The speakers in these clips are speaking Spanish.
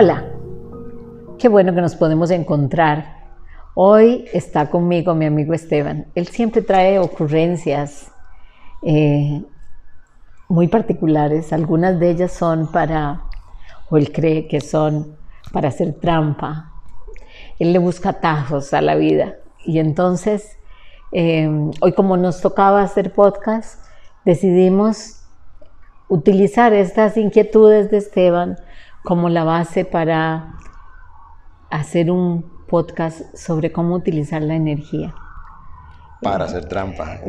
Hola, qué bueno que nos podemos encontrar. Hoy está conmigo mi amigo Esteban. Él siempre trae ocurrencias eh, muy particulares. Algunas de ellas son para, o él cree que son para hacer trampa. Él le busca atajos a la vida. Y entonces, eh, hoy como nos tocaba hacer podcast, decidimos utilizar estas inquietudes de Esteban como la base para hacer un podcast sobre cómo utilizar la energía. Para hacer trampa.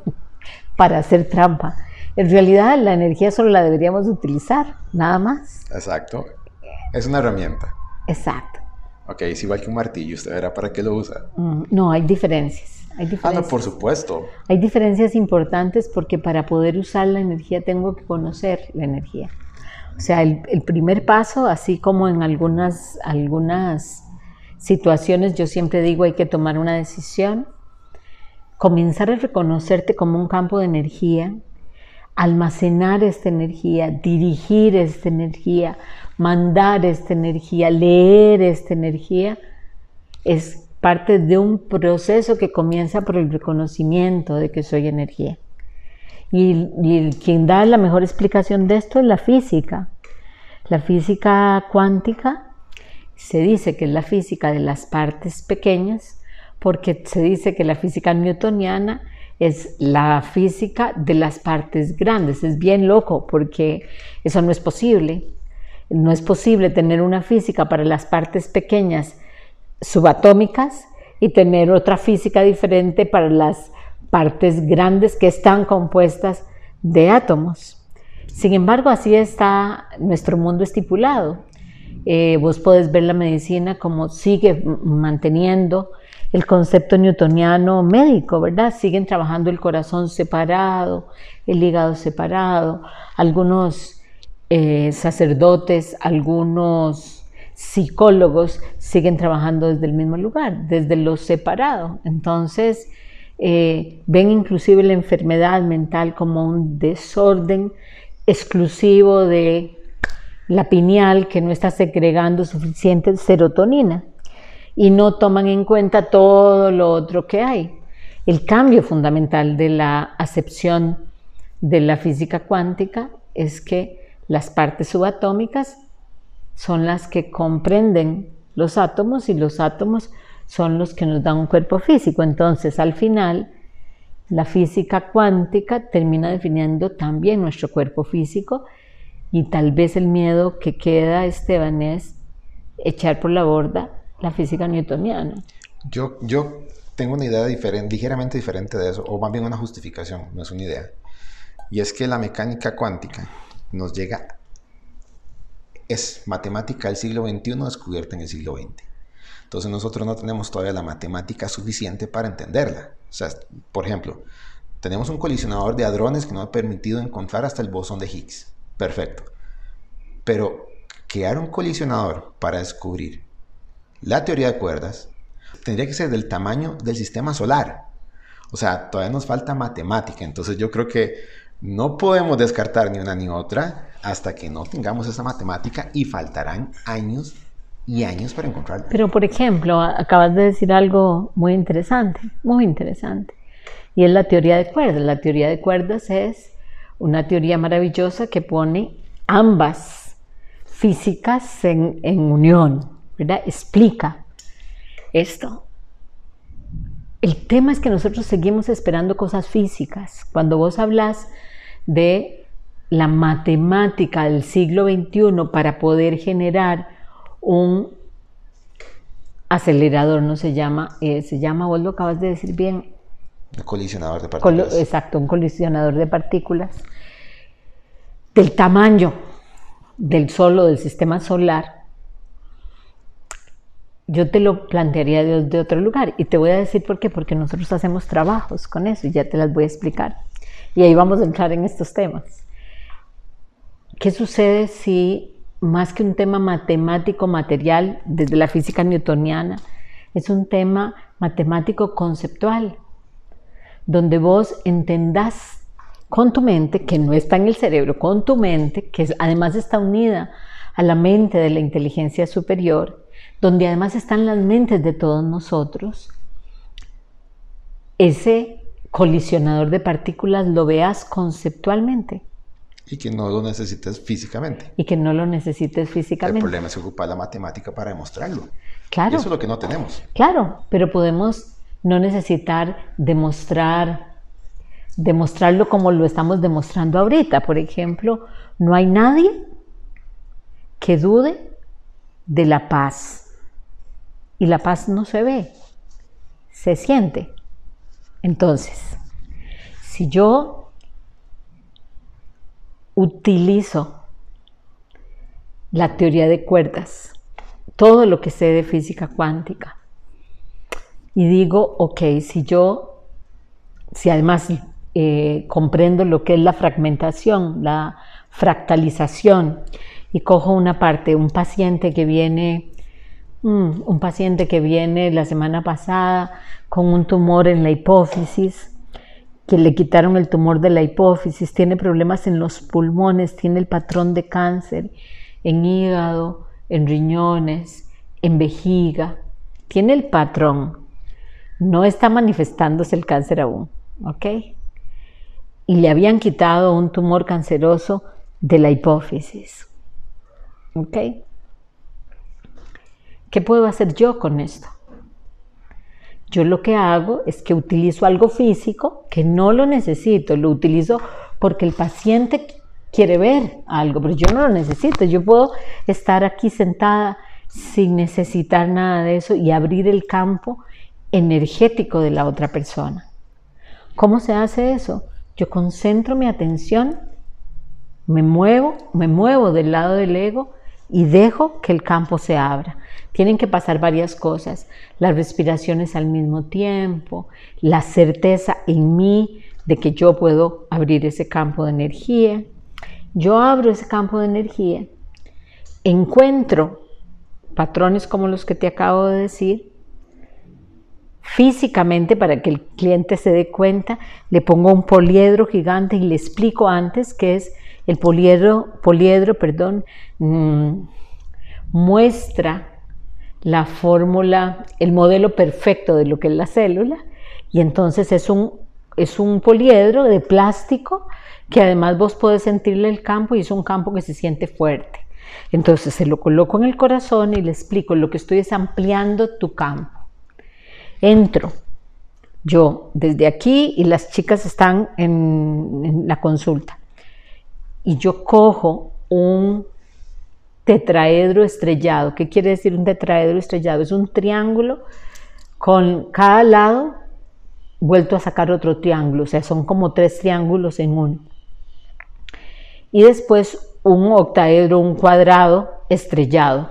para hacer trampa. En realidad la energía solo la deberíamos utilizar, nada más. Exacto. Es una herramienta. Exacto. Ok, es igual que un martillo, ¿usted verá para qué lo usa? Mm, no, hay diferencias. Hay diferencias. Ah, no, por supuesto. Hay diferencias importantes porque para poder usar la energía tengo que conocer la energía. O sea, el, primer paso, así como en algunas, algunas situaciones, yo siempre digo hay que tomar una decisión, comenzar a reconocerte como un campo de energía, almacenar esta energía, dirigir esta energía, mandar esta energía, leer esta energía, es parte de un proceso que comienza por el reconocimiento de que soy energía. Y, quien da la mejor explicación de esto es la física. La física cuántica se dice que es la física de las partes pequeñas porque se dice que la física newtoniana es la física de las partes grandes. Es bien loco porque eso no es posible. No es posible tener una física para las partes pequeñas subatómicas y tener otra física diferente para las partes grandes que están compuestas de átomos. Sin embargo, así está nuestro mundo estipulado. Eh, vos podés ver la medicina como sigue manteniendo el concepto newtoniano médico, ¿verdad? Siguen trabajando el corazón separado, el hígado separado, algunos eh, sacerdotes, algunos psicólogos siguen trabajando desde el mismo lugar, desde lo separado. Entonces, eh, ven inclusive la enfermedad mental como un desorden exclusivo de la pineal que no está segregando suficiente serotonina y no toman en cuenta todo lo otro que hay. El cambio fundamental de la acepción de la física cuántica es que las partes subatómicas son las que comprenden los átomos y los átomos son los que nos dan un cuerpo físico. Entonces, al final, la física cuántica termina definiendo también nuestro cuerpo físico y tal vez el miedo que queda, Esteban, es echar por la borda la física newtoniana. Yo, yo tengo una idea ligeramente diferente de eso, o más bien una justificación, no es una idea. Y es que la mecánica cuántica nos llega, es matemática del siglo XXI descubierta en el siglo XX. Entonces nosotros no tenemos todavía la matemática suficiente para entenderla. O sea, por ejemplo, tenemos un colisionador de hadrones que nos ha permitido encontrar hasta el bosón de Higgs. Perfecto. Pero crear un colisionador para descubrir la teoría de cuerdas tendría que ser del tamaño del sistema solar. O sea, todavía nos falta matemática. Entonces yo creo que no podemos descartar ni una ni otra hasta que no tengamos esa matemática y faltarán años y años para encontrarla. Pero, por ejemplo, acabas de decir algo muy interesante, muy interesante, y es la teoría de cuerdas. La teoría de cuerdas es una teoría maravillosa que pone ambas físicas en, en unión, ¿verdad? Explica esto. El tema es que nosotros seguimos esperando cosas físicas. Cuando vos hablas de la matemática del siglo XXI para poder generar un acelerador, no se llama, eh, se llama, vos lo acabas de decir bien. Un colisionador de partículas. exacto, un colisionador de partículas del tamaño del Sol o del sistema solar. Yo te lo plantearía de otro lugar y te voy a decir por qué, porque nosotros hacemos trabajos con eso y ya te las voy a explicar. Y ahí vamos a entrar en estos temas. ¿Qué sucede si más que un tema matemático material desde la física newtoniana, es un tema matemático conceptual, donde vos entendás con tu mente, que no está en el cerebro, con tu mente, que además está unida a la mente de la inteligencia superior, donde además están las mentes de todos nosotros, ese colisionador de partículas lo veas conceptualmente. Y que no lo necesites físicamente. Y que no lo necesites físicamente. El problema es ocupar la matemática para demostrarlo. Claro. eso es lo que no tenemos. Claro, pero podemos no necesitar demostrar, demostrarlo como lo estamos demostrando ahorita. Por ejemplo, no hay nadie que dude de la paz. Y la paz no se ve, se siente. Entonces, si yo utilizo la teoría de cuerdas, todo lo que sé de física cuántica, y digo, ok, si yo, si además eh, comprendo lo que es la fragmentación, la fractalización, y cojo una parte, un paciente que viene Mm, un paciente que viene la semana pasada con un tumor en la hipófisis, que le quitaron el tumor de la hipófisis, tiene problemas en los pulmones, tiene el patrón de cáncer en hígado, en riñones, en vejiga, tiene el patrón, no está manifestándose el cáncer aún, ¿ok? Y le habían quitado un tumor canceroso de la hipófisis, ¿ok? ¿Qué puedo hacer yo con esto? Yo lo que hago es que utilizo algo físico que no lo necesito, lo utilizo porque el paciente quiere ver algo, pero yo no lo necesito. Yo puedo estar aquí sentada sin necesitar nada de eso y abrir el campo energético de la otra persona. ¿Cómo se hace eso? Yo concentro mi atención, me muevo, me muevo del lado del ego y dejo que el campo se abra. Tienen que pasar varias cosas, las respiraciones al mismo tiempo, la certeza en mí de que yo puedo abrir ese campo de energía. Yo abro ese campo de energía, encuentro patrones como los que te acabo de decir, físicamente para que el cliente se dé cuenta, le pongo un poliedro gigante y le explico antes que es el poliedro, poliedro perdón, mm, muestra la fórmula, el modelo perfecto de lo que es la célula, y entonces es un, es un poliedro de plástico que además vos podés sentirle el campo y es un campo que se siente fuerte. Entonces se lo coloco en el corazón y le explico, lo que estoy es ampliando tu campo. Entro yo desde aquí y las chicas están en la consulta y yo cojo un tetraedro estrellado. ¿Qué quiere decir un tetraedro estrellado? Es un triángulo con cada lado vuelto a sacar otro triángulo, o sea, son como tres triángulos en uno. Y después un octaedro, un cuadrado estrellado.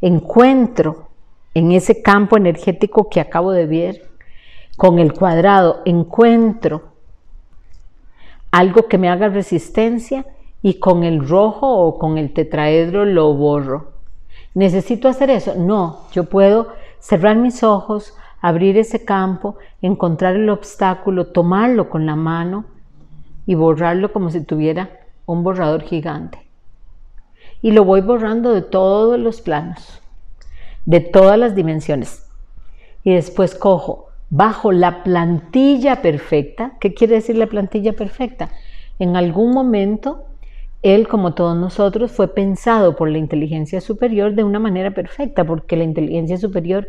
Encuentro en ese campo energético que acabo de ver, con el cuadrado, encuentro algo que me haga resistencia y con el rojo o con el tetraedro lo borro. ¿Necesito hacer eso? No, yo puedo cerrar mis ojos, abrir ese campo, encontrar el obstáculo, tomarlo con la mano y borrarlo como si tuviera un borrador gigante. Y lo voy borrando de todos los planos, de todas las dimensiones. Y después cojo bajo la plantilla perfecta. ¿Qué quiere decir la plantilla perfecta? En algún momento, él, como todos nosotros, fue pensado por la inteligencia superior de una manera perfecta, porque la inteligencia superior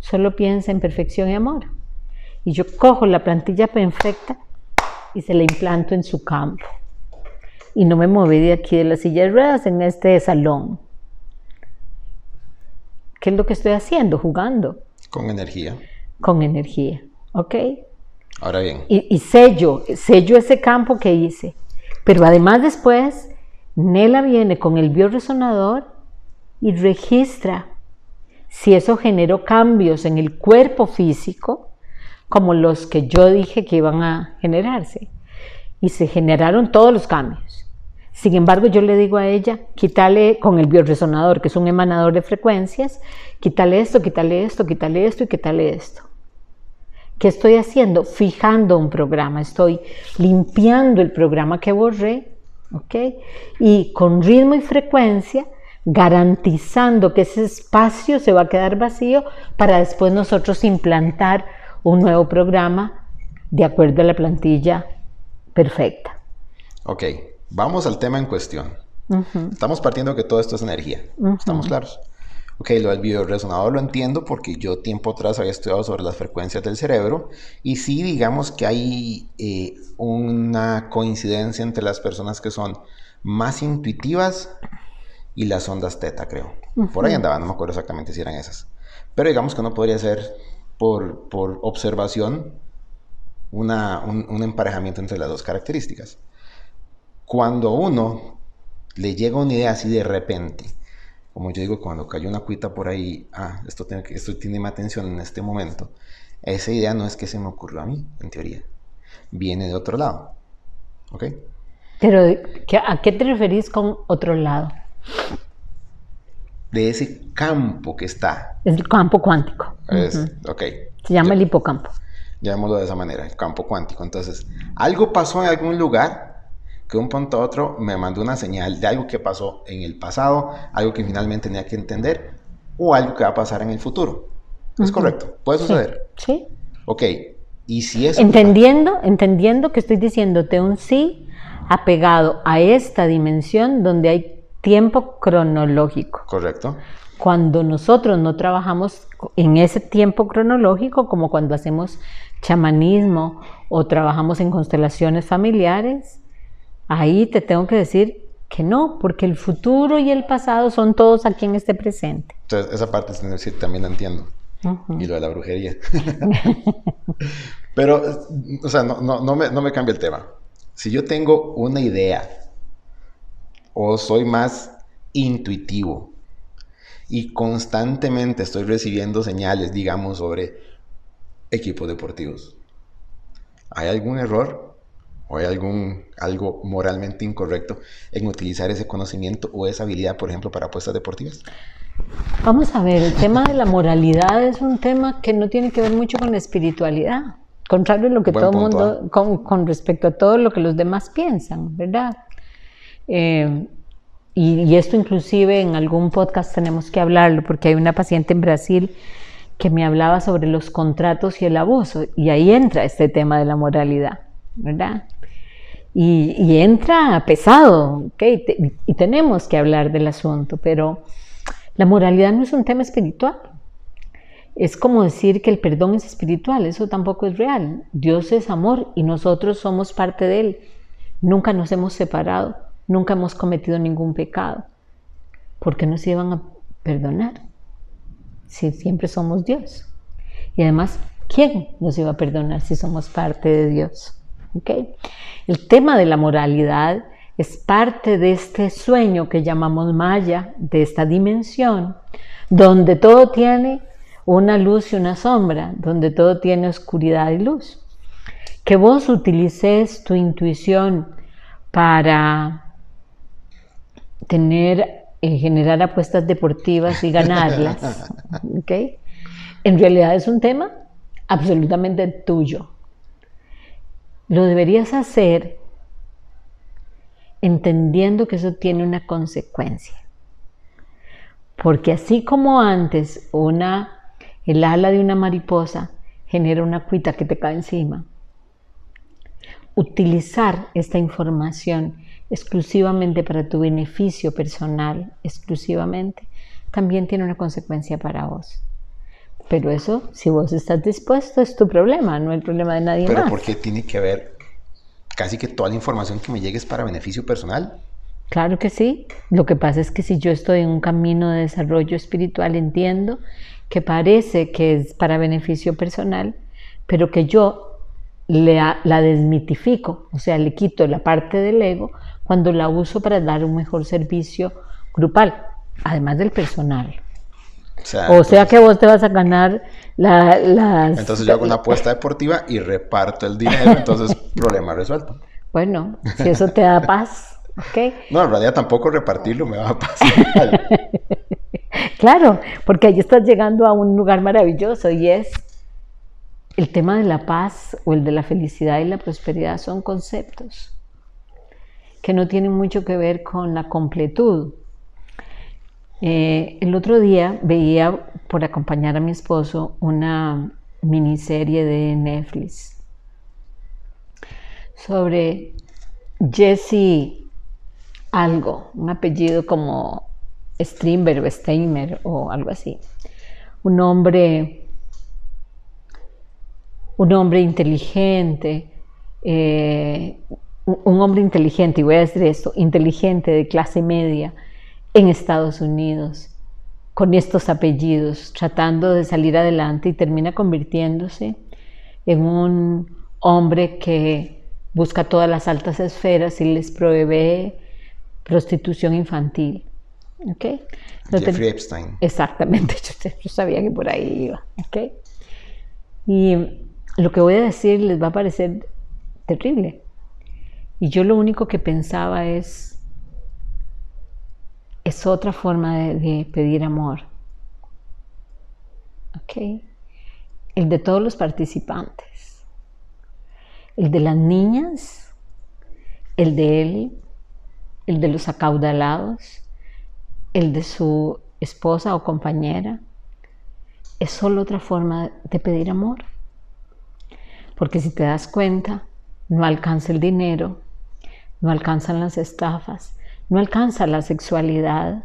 solo piensa en perfección y amor. Y yo cojo la plantilla perfecta y se la implanto en su campo. Y no me moví de aquí de la silla de ruedas en este salón. ¿Qué es lo que estoy haciendo? Jugando. Con energía con energía. ¿Ok? Ahora bien. Y, sello, sello ese campo que hice. Pero además después, Nela viene con el bioresonador y registra si eso generó cambios en el cuerpo físico, como los que yo dije que iban a generarse. Y se generaron todos los cambios. Sin embargo, yo le digo a ella, quítale con el bioresonador, que es un emanador de frecuencias, quítale esto, quítale esto, quítale esto y quítale esto. ¿Qué estoy haciendo? Fijando un programa, estoy limpiando el programa que borré, ¿ok? Y con ritmo y frecuencia garantizando que ese espacio se va a quedar vacío para después nosotros implantar un nuevo programa de acuerdo a la plantilla perfecta. Ok, vamos al tema en cuestión. Estamos partiendo que todo esto es energía. ¿Estamos claros? Ok, lo del bioresonador lo entiendo porque yo tiempo atrás había estudiado sobre las frecuencias del cerebro y sí digamos que hay eh, una coincidencia entre las personas que son más intuitivas y las ondas teta, creo. Por ahí andaban, no me acuerdo exactamente si eran esas. Pero digamos que no podría ser por, por observación una, un, un emparejamiento entre las dos características. Cuando uno le llega una idea así de repente, como yo digo, cuando cayó una cuita por ahí, ah, esto tiene, esto tiene más atención en este momento, esa idea no es que se me ocurrió a mí, en teoría, viene de otro lado. ¿Ok? Pero, ¿a qué te referís con otro lado? De ese campo que está. Es el campo cuántico. Ok. Se llama el hipocampo. Llamémoslo de esa manera, el campo cuántico. Entonces, algo pasó en algún lugar que un punto a otro me mandó una señal de algo que pasó en el pasado, algo que finalmente tenía que entender o algo que va a pasar en el futuro. ¿Es correcto? ¿Puede suceder? Sí. Ok. Y si es... Entendiendo, entendiendo que estoy diciéndote un sí apegado a esta dimensión donde hay tiempo cronológico. Correcto. Cuando nosotros no trabajamos en ese tiempo cronológico, como cuando hacemos chamanismo o trabajamos en constelaciones familiares, ahí te tengo que decir que no, porque el futuro y el pasado son todos aquí en este presente. Entonces, esa parte también la entiendo. Y lo de la brujería. Pero, o sea, no, no, me, no me cambia el tema. Si yo tengo una idea o soy más intuitivo y constantemente estoy recibiendo señales, digamos, sobre equipos deportivos, ¿hay algún error o hay algún algo moralmente incorrecto en utilizar ese conocimiento o esa habilidad, por ejemplo, para apuestas deportivas? Vamos a ver, el tema de la moralidad es un tema que no tiene que ver mucho con la espiritualidad, contrario a lo que todo el mundo, con, con, respecto a todo lo que los demás piensan, ¿verdad? Eh, y, y, esto inclusive en algún podcast tenemos que hablarlo, porque hay una paciente en Brasil que me hablaba sobre los contratos y el abuso, y ahí entra este tema de la moralidad, ¿verdad? Y, entra pesado, ¿okay? y tenemos que hablar del asunto, pero la moralidad no es un tema espiritual. Es como decir que el perdón es espiritual, eso tampoco es real. Dios es amor y nosotros somos parte de Él. Nunca nos hemos separado, nunca hemos cometido ningún pecado. ¿Por qué nos iban a perdonar? Si siempre somos Dios. Y además, ¿quién nos iba a perdonar si somos parte de Dios? El tema de la moralidad es parte de este sueño que llamamos Maya, de esta dimensión, donde todo tiene una luz y una sombra, donde todo tiene oscuridad y luz. Que vos utilices tu intuición para tener, eh, generar apuestas deportivas y ganarlas, En realidad es un tema absolutamente tuyo lo deberías hacer entendiendo que eso tiene una consecuencia. Porque así como antes una, el ala de una mariposa genera una cuita que te cae encima, utilizar esta información exclusivamente para tu beneficio personal, exclusivamente, también tiene una consecuencia para vos. Pero eso, si vos estás dispuesto, es tu problema, no el problema de nadie más. Pero ¿por qué tiene que ver casi que toda la información que me llegue es para beneficio personal? Claro que sí. Lo que pasa es que si yo estoy en un camino de desarrollo espiritual, entiendo que parece que es para beneficio personal, pero que yo la desmitifico, o sea, le quito la parte del ego cuando la uso para dar un mejor servicio grupal, además del personal. O sea, que vos te vas a ganar la, las... Entonces yo hago una apuesta deportiva y reparto el dinero, entonces problema resuelto. Bueno, si eso te da paz, ¿ok? No, en realidad tampoco repartirlo me va a pasar. claro, porque ahí estás llegando a un lugar maravilloso y es el tema de la paz o el de la felicidad y la prosperidad son conceptos que no tienen mucho que ver con la completud Eh, el otro día veía, por acompañar a mi esposo, una miniserie de Netflix sobre Jesse algo, un apellido como Strindberg o Steimer o algo así. Un hombre, un hombre inteligente, eh, un hombre inteligente, y voy a decir esto, inteligente de clase media en Estados Unidos, con estos apellidos, tratando de salir adelante y termina convirtiéndose en un hombre que busca todas las altas esferas y les provee prostitución infantil. ¿Okay? Jeffrey Epstein. Exactamente, yo, sabía que por ahí iba. ¿okay? Y lo que voy a decir les va a parecer terrible. Y yo lo único que pensaba es, es otra forma de, pedir amor. ¿Ok? El de todos los participantes. El de las niñas, el de él, el de los acaudalados, el de su esposa o compañera. Es solo otra forma de pedir amor. Porque si te das cuenta, no alcanza el dinero, no alcanzan las estafas, no alcanza la sexualidad,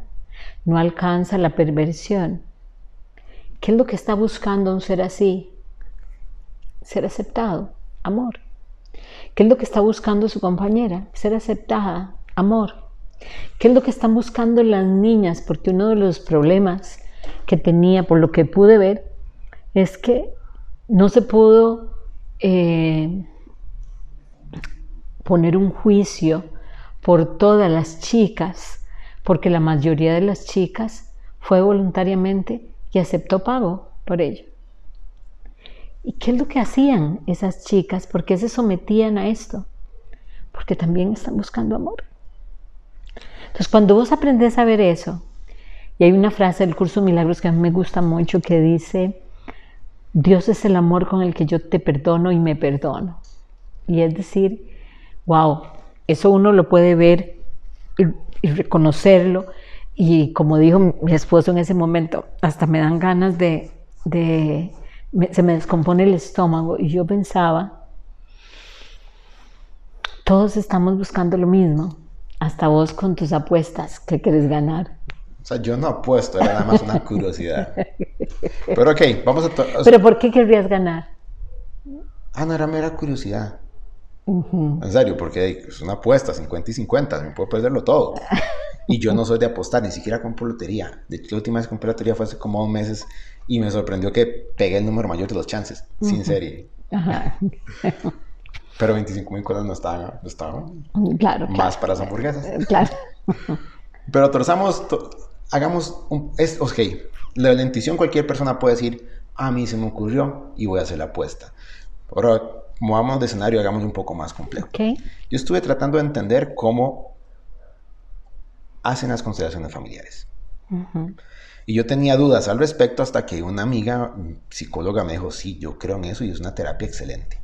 no alcanza la perversión. ¿Qué es lo que está buscando un ser así? Ser aceptado, amor. ¿Qué es lo que está buscando su compañera? Ser aceptada, amor. ¿Qué es lo que están buscando las niñas? Porque uno de los problemas que tenía, por lo que pude ver, es que no se pudo eh, poner un juicio por todas las chicas, porque la mayoría de las chicas fue voluntariamente y aceptó pago por ello. ¿Y qué es lo que hacían esas chicas? ¿Por qué se sometían a esto? Porque también están buscando amor. Entonces, cuando vos aprendes a ver eso, y hay una frase del curso Milagros que a mí me gusta mucho que dice, Dios es el amor con el que yo te perdono y me perdono. Y es decir, wow, eso uno lo puede ver y, reconocerlo. Y como dijo mi esposo en ese momento, hasta me dan ganas de, se me descompone el estómago. Y yo pensaba, todos estamos buscando lo mismo, hasta vos con tus apuestas, ¿qué quieres ganar? O sea, yo no apuesto, era nada más una curiosidad. Pero ok, vamos a... ¿Pero por qué querrías ganar? Ah, no era mera curiosidad. En serio, porque es una apuesta, 50 y 50, me puedo perderlo todo. Y yo no soy de apostar, ni siquiera compro lotería. De hecho, la última vez que compré lotería fue hace como dos meses y me sorprendió que pegué el número mayor de los chances, sin serie. Pero 25 mil cosas no estaban, no estaban claro, más para las hamburguesas. Eh, claro. Pero trazamos, hagamos un, es, ok, la lentición cualquier persona puede decir, a mí se me ocurrió y voy a hacer la apuesta. Ahora, movamos de escenario, hagamos un poco más complejo. Yo estuve tratando de entender cómo hacen las constelaciones familiares. Y yo tenía dudas al respecto hasta que una amiga psicóloga me dijo, sí, yo creo en eso y es una terapia excelente.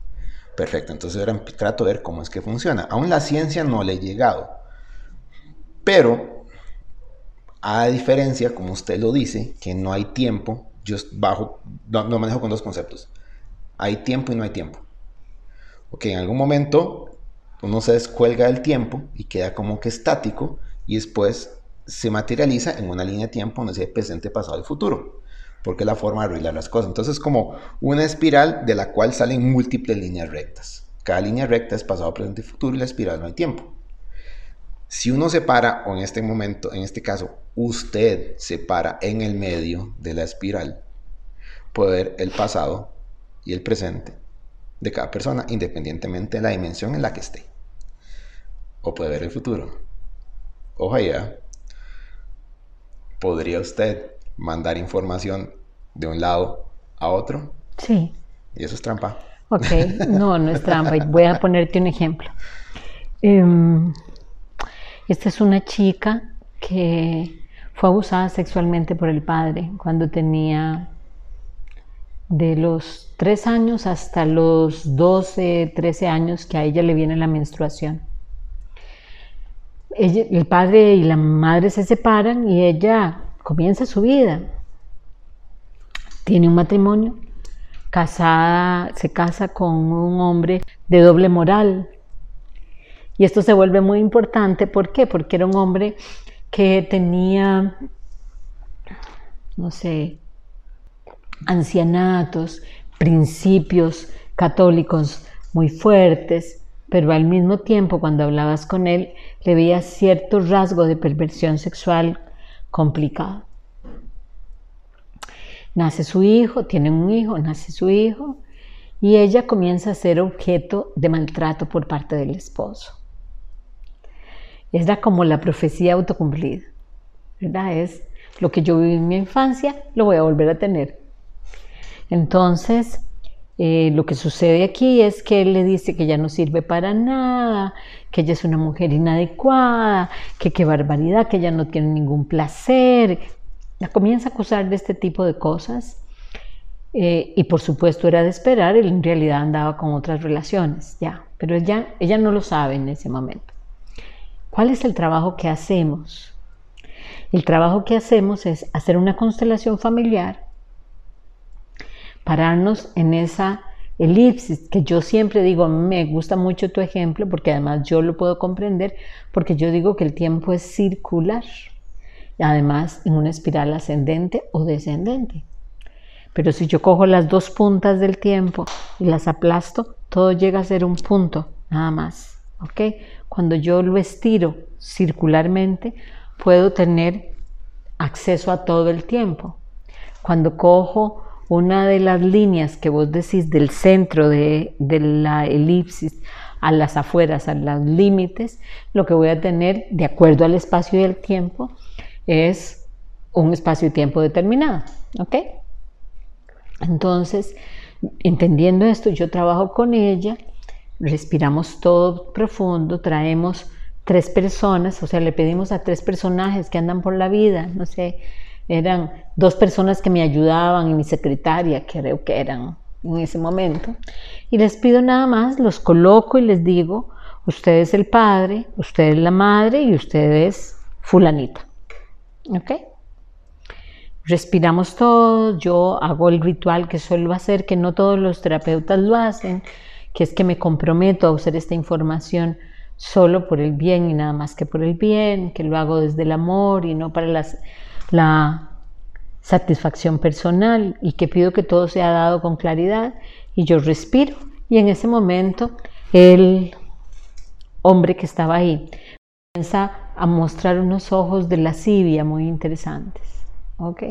Perfecto, entonces ahora trato de ver cómo es que funciona. Aún la ciencia no le he llegado. Pero, a diferencia, como usted lo dice, que no hay tiempo, yo bajo, no manejo con dos conceptos. Hay tiempo y no hay tiempo. Ok, en algún momento uno se descuelga del tiempo y queda como que estático y después se materializa en una línea de tiempo donde se presente, pasado y futuro, porque es la forma de arreglar las cosas. Entonces es como una espiral de la cual salen múltiples líneas rectas. Cada línea recta es pasado, presente y futuro y la espiral no hay tiempo. Si uno se para, o en este momento, en este caso, usted se para en el medio de la espiral, puede ver el pasado y el presente de cada persona, independientemente de la dimensión en la que esté. O puede ver el futuro. Ojalá, ¿podría usted mandar información de un lado a otro? Sí. ¿Y eso es trampa? Ok, no, no es trampa. Voy a ponerte un ejemplo. Em, esta es una chica que fue abusada sexualmente por el padre cuando tenía de los 3 años hasta los 12, 13 años que a ella le viene la menstruación. el padre y la madre se separan y ella comienza su vida. Tiene un matrimonio, casada, se casa con un hombre de doble moral. Y esto se vuelve muy importante, ¿por qué? Porque era un hombre que tenía, no sé, ancianatos, principios católicos muy fuertes, pero al mismo tiempo cuando hablabas con él le veías cierto rasgo de perversión sexual complicado. Nace su hijo, tiene un hijo, nace su hijo y ella comienza a ser objeto de maltrato por parte del esposo. Era como la profecía autocumplida, ¿verdad? Es lo que yo viví en mi infancia, lo voy a volver a tener. Entonces, eh, lo que sucede aquí es que él le dice que ya no sirve para nada, que ella es una mujer inadecuada, que qué barbaridad, que ella no tiene ningún placer. La comienza a acusar de este tipo de cosas. Eh, y por supuesto era de esperar, él en realidad andaba con otras relaciones, ya, pero ella, ella no lo sabe en ese momento. ¿Cuál es el trabajo que hacemos? El trabajo que hacemos es hacer una constelación familiar pararnos en esa elipsis, que yo siempre digo, me gusta mucho tu ejemplo, porque además yo lo puedo comprender, porque yo digo que el tiempo es circular, y además en una espiral ascendente o descendente. Pero si yo cojo las dos puntas del tiempo y las aplasto, todo llega a ser un punto, nada más. ¿ok? Cuando yo lo estiro circularmente, puedo tener acceso a todo el tiempo. Cuando cojo una de las líneas que vos decís del centro de, la elipsis a las afueras, a los límites, lo que voy a tener de acuerdo al espacio y el tiempo es un espacio y tiempo determinado. ¿Ok? Entonces, entendiendo esto, yo trabajo con ella, respiramos todo profundo, traemos tres personas, o sea, le pedimos a tres personajes que andan por la vida, no sé, eran dos personas que me ayudaban y mi secretaria, creo que eran en ese momento. Y les pido nada más, los coloco y les digo, usted es el padre, usted es la madre y usted es fulanita. ¿Ok? Respiramos todos, yo hago el ritual que suelo hacer, que no todos los terapeutas lo hacen, que es que me comprometo a usar esta información solo por el bien y nada más que por el bien, que lo hago desde el amor y no para las la satisfacción personal y que pido que todo sea dado con claridad y yo respiro y en ese momento el hombre que estaba ahí comienza a mostrar unos ojos de lascivia muy interesantes, ¿ok?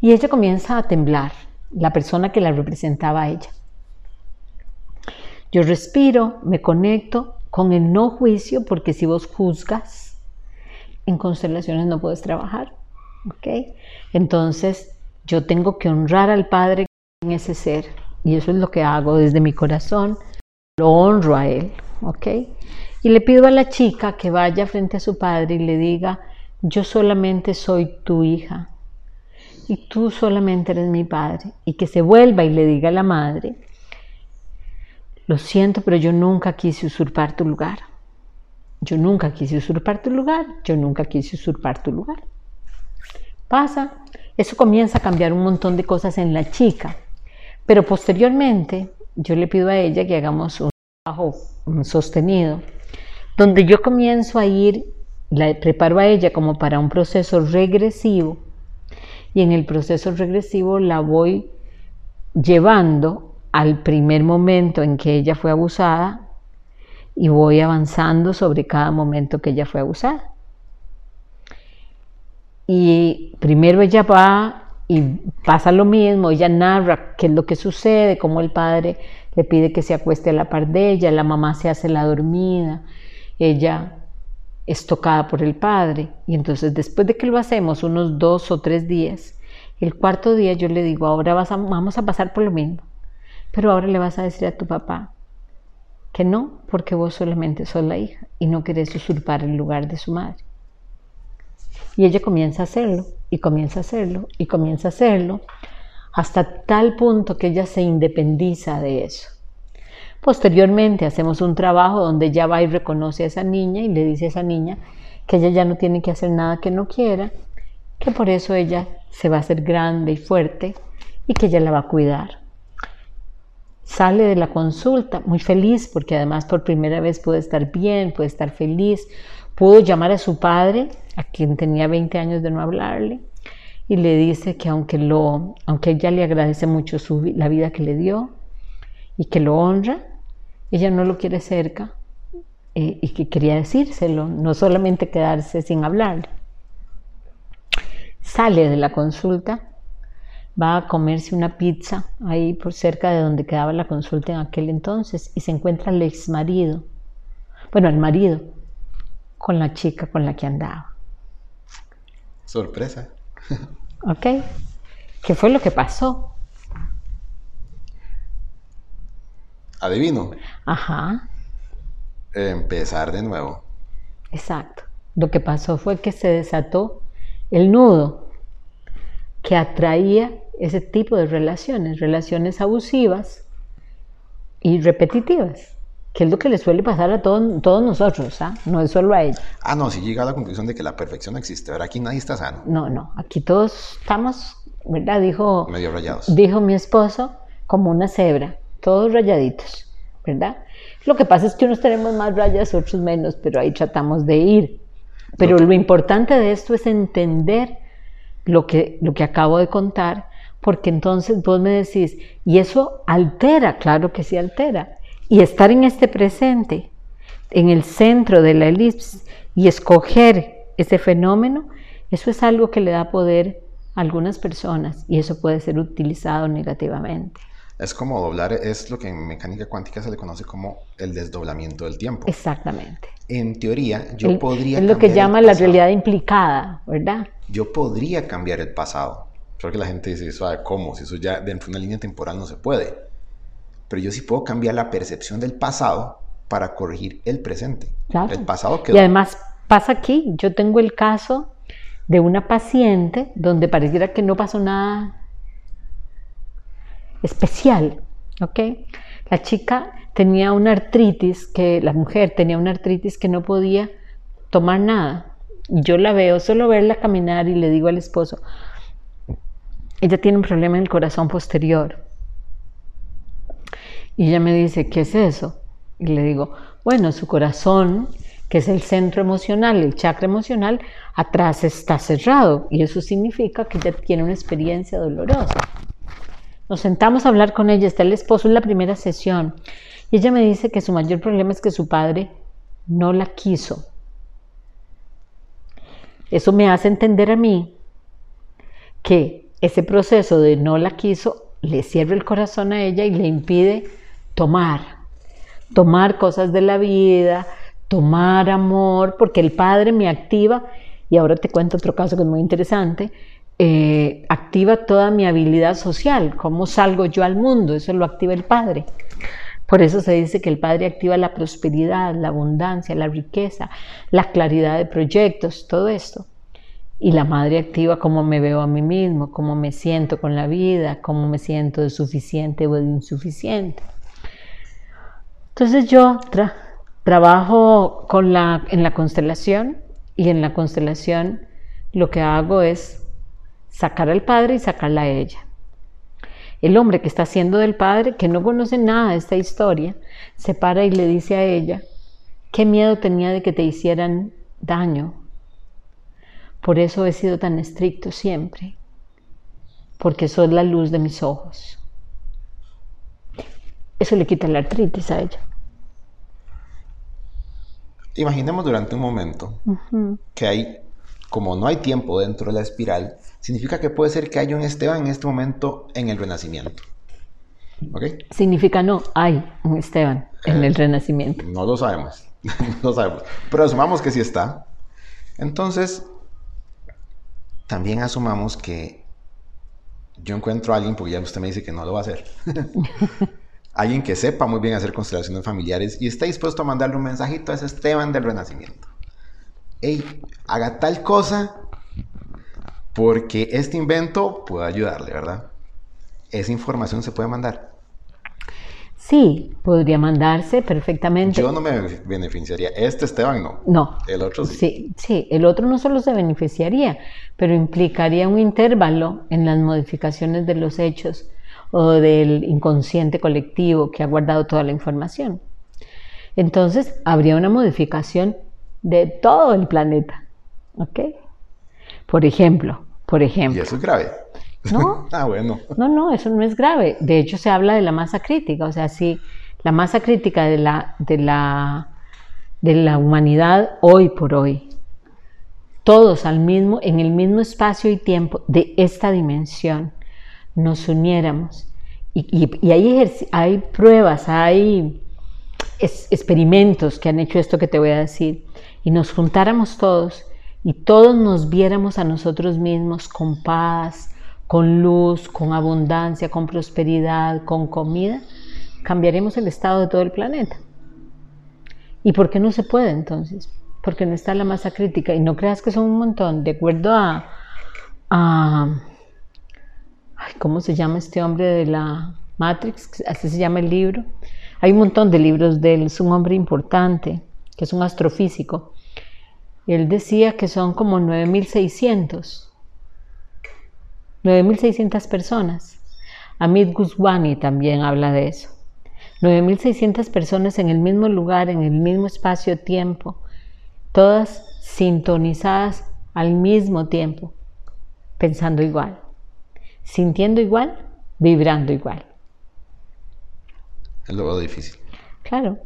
Y ella comienza a temblar, la persona que la representaba a ella. Yo respiro, me conecto con el no juicio, porque si vos juzgas, en constelaciones no puedes trabajar. ¿Ok? Entonces, yo tengo que honrar al Padre en ese ser, y eso es lo que hago desde mi corazón, lo honro a Él, ¿ok? Y le pido a la chica que vaya frente a su padre y le diga, yo solamente soy tu hija, y tú solamente eres mi padre, y que se vuelva y le diga a la madre, lo siento, pero yo nunca quise usurpar tu lugar. Yo nunca quise usurpar tu lugar, yo nunca quise usurpar tu lugar pasa, eso comienza a cambiar un montón de cosas en la chica. Pero posteriormente yo le pido a ella que hagamos un trabajo sostenido, donde yo comienzo a ir, la preparo a ella como para un proceso regresivo y en el proceso regresivo la voy llevando al primer momento en que ella fue abusada y voy avanzando sobre cada momento que ella fue abusada. Y primero ella va y pasa lo mismo, ella narra qué es lo que sucede, cómo el padre le pide que se acueste a la par de ella, la mamá se hace la dormida, ella es tocada por el padre. Y entonces después de que lo hacemos unos dos o tres días, el cuarto día yo le digo, ahora vas vamos a pasar por lo mismo, pero ahora le vas a decir a tu papá que no, porque vos solamente sos la hija y no querés usurpar el lugar de su madre. Y ella comienza a hacerlo, y comienza a hacerlo, y comienza a hacerlo, hasta tal punto que ella se independiza de eso. Posteriormente hacemos un trabajo donde ella va y reconoce a esa niña y le dice a esa niña que ella ya no tiene que hacer nada que no quiera que por eso ella se va a hacer grande y fuerte y que ella la va a cuidar. Sale de la consulta muy feliz porque además por primera vez puede estar bien, puede estar feliz. Pudo llamar a su padre, a quien tenía 20 años de no hablarle, y le dice que aunque, lo, aunque ella le agradece mucho su, la vida que le dio y que lo honra, ella no lo quiere cerca eh, y que quería decírselo, no solamente quedarse sin hablar. Sale de la consulta, va a comerse una pizza ahí por cerca de donde quedaba la consulta en aquel entonces y se encuentra el ex marido, bueno, el marido, con la chica con la que andaba. Sorpresa. ¿Ok? ¿Qué fue lo que pasó? Adivino. Ajá. Empezar de nuevo. Exacto. Lo que pasó fue que se desató el nudo que atraía ese tipo de relaciones, relaciones abusivas y repetitivas, que es lo que le suele pasar a todos, todos nosotros, ¿ah? no es solo a ella. Ah, no, si llega a la conclusión de que la perfección no existe. Aquí nadie está sano. No, no, aquí todos estamos, ¿verdad? Dijo, Medio rayados. dijo mi esposo, como una cebra, todos rayaditos, ¿verdad? Lo que pasa es que unos tenemos más rayas, otros menos, pero ahí tratamos de ir. Pero lo importante de esto es entender lo que, lo que acabo de contar, porque entonces vos me decís, y eso altera, claro que sí altera, y estar en este presente, en el centro de la elipsis, y escoger ese fenómeno, eso es algo que le da poder a algunas personas, y eso puede ser utilizado negativamente. Es como doblar, es lo que en mecánica cuántica se le conoce como el desdoblamiento del tiempo. Exactamente. En teoría, yo El- podría... es lo que llama la realidad implicada, ¿verdad? Yo podría cambiar el pasado. Creo que la gente dice, "Suave, ¿cómo? Si eso ya dentro de una línea temporal no se puede. Pero yo sí puedo cambiar la percepción del pasado para corregir el presente. Claro. El pasado quedó. Y además pasa aquí, yo tengo el caso de una paciente donde pareciera que no pasó nada especial, ¿ok? La chica tenía una artritis, que la mujer tenía una artritis que no podía tomar nada. Yo la veo, solo verla caminar y le digo al esposo, ella tiene un problema en el corazón posterior. Y ella me dice, ¿qué es eso? Y le digo, bueno, su corazón, que es el centro emocional, el chakra emocional, atrás está cerrado. Y eso significa que ella tiene una experiencia dolorosa. Nos sentamos a hablar con ella, está el esposo en la primera sesión. Y ella me dice que su mayor problema es que su padre no la quiso. Eso me hace entender a mí que ese proceso de no la quiso le cierra el corazón a ella y le impide tomar, tomar cosas de la vida, tomar amor, porque el padre me activa, y ahora te cuento otro caso que es muy interesante, eh, activa toda mi habilidad social, cómo salgo yo al mundo, eso lo activa el padre. Por eso se dice que el padre activa la prosperidad, la abundancia, la riqueza, la claridad de proyectos, todo esto. Y la madre activa cómo me veo a mí mismo, cómo me siento con la vida, cómo me siento de suficiente o de insuficiente. Entonces yo tra- trabajo con la, en la constelación y en la constelación lo que hago es sacar al padre y sacarla a ella. El hombre que está haciendo del padre, que no conoce nada de esta historia, se para y le dice a ella, qué miedo tenía de que te hicieran daño. Por eso he sido tan estricto siempre, porque sos la luz de mis ojos. Eso le quita la artritis a ella. Imaginemos durante un momento que hay, como no hay tiempo dentro de la espiral, significa que puede ser que haya un Esteban en este momento en el renacimiento. ¿Ok? Significa no, hay un Esteban en Eh, el Renacimiento. No lo sabemos. no lo sabemos. Pero asumamos que sí está. Entonces, también asumamos que yo encuentro a alguien, porque ya usted me dice que no lo va a hacer. alguien que sepa muy bien hacer constelaciones familiares y está dispuesto a mandarle un mensajito a ese Esteban del Renacimiento. Hey, haga tal cosa porque este invento puede ayudarle, ¿verdad? Esa información se puede mandar. Sí, podría mandarse perfectamente. Yo no me beneficiaría. Este Esteban no. No. El otro sí. Sí, sí, el otro no solo se beneficiaría, pero implicaría un intervalo en las modificaciones de los hechos o del inconsciente colectivo que ha guardado toda la información. Entonces, habría una modificación de todo el planeta. ¿Ok? Por ejemplo, por ejemplo. Y eso es grave. No. ah, bueno. No, no, eso no es grave. De hecho, se habla de la masa crítica. O sea, si la masa crítica de la, de la, de la humanidad hoy por hoy, todos al mismo, en el mismo espacio y tiempo de esta dimensión, nos uniéramos. Y, y, hay, hay pruebas, hay experimentos que han hecho esto que te voy a decir, y nos juntáramos todos y todos nos viéramos a nosotros mismos con paz, con luz, con abundancia, con prosperidad, con comida, cambiaremos el estado de todo el planeta. ¿Y por qué no se puede entonces? Porque no está la masa crítica. Y no creas que son un montón. De acuerdo a, ¿cómo se llama este hombre de la Matrix? Así se llama el libro. Hay un montón de libros de él. Es un hombre importante, que es un astrofísico. Él decía que son como 9600. 9.600 personas. Amit Guswani también habla de eso. 9.600 personas en el mismo lugar, en el mismo espacio-tiempo, todas sintonizadas al mismo tiempo, pensando igual, sintiendo igual, vibrando igual. Es lo difícil. Claro.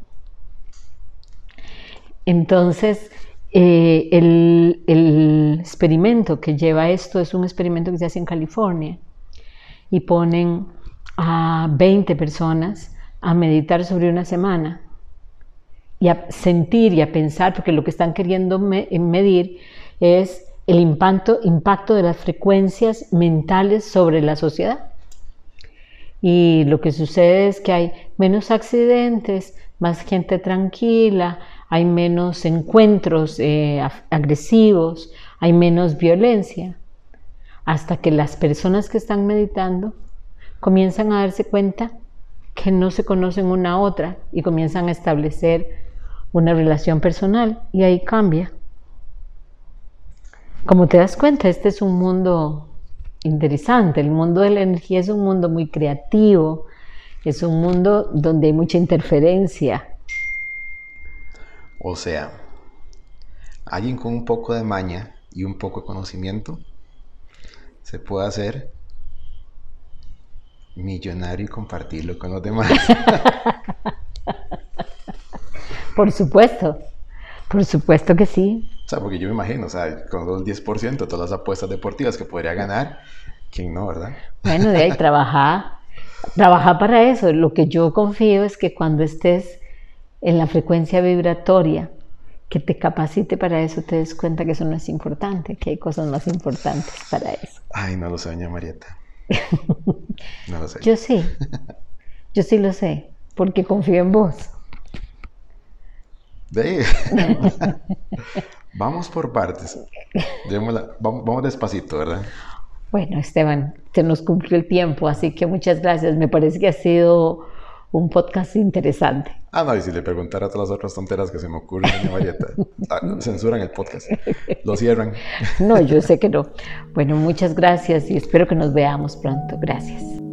Entonces, eh, el, experimento que lleva esto es un experimento que se hace en California y ponen a 20 personas a meditar sobre una semana y a sentir y a pensar, porque lo que están queriendo medir es el impacto, impacto de las frecuencias mentales sobre la sociedad. Y lo que sucede es que hay menos accidentes, más gente tranquila, hay menos encuentros eh, agresivos, hay menos violencia, hasta que las personas que están meditando comienzan a darse cuenta que no se conocen una a otra y comienzan a establecer una relación personal y ahí cambia. Como te das cuenta, este es un mundo interesante, el mundo de la energía es un mundo muy creativo, es un mundo donde hay mucha interferencia, o sea, alguien con un poco de maña y un poco de conocimiento se puede hacer millonario y compartirlo con los demás. por supuesto, por supuesto que sí. Sea, porque yo me imagino, o sea, con el 10%, todas las apuestas deportivas que podría ganar, ¿quién no, verdad? Bueno, de ahí trabajar, trabajar para eso. Lo que yo confío es que cuando estés en la frecuencia vibratoria que te capacite para eso, te des cuenta que eso no es importante, que hay cosas más importantes para eso. Ay, no lo sé, doña Marieta. No lo sé. Yo sí, yo sí lo sé, porque confío en vos. De vamos por partes. Vamos, vamos despacito, ¿verdad? Bueno, Esteban, se nos cumplió el tiempo, así que muchas gracias. Me parece que ha sido un podcast interesante. Ah, no, y si le preguntara todas las otras tonteras que se me ocurren en Marieta, ah, censuran el podcast, lo cierran. No, yo sé que no. Bueno, muchas gracias y espero que nos veamos pronto. Gracias.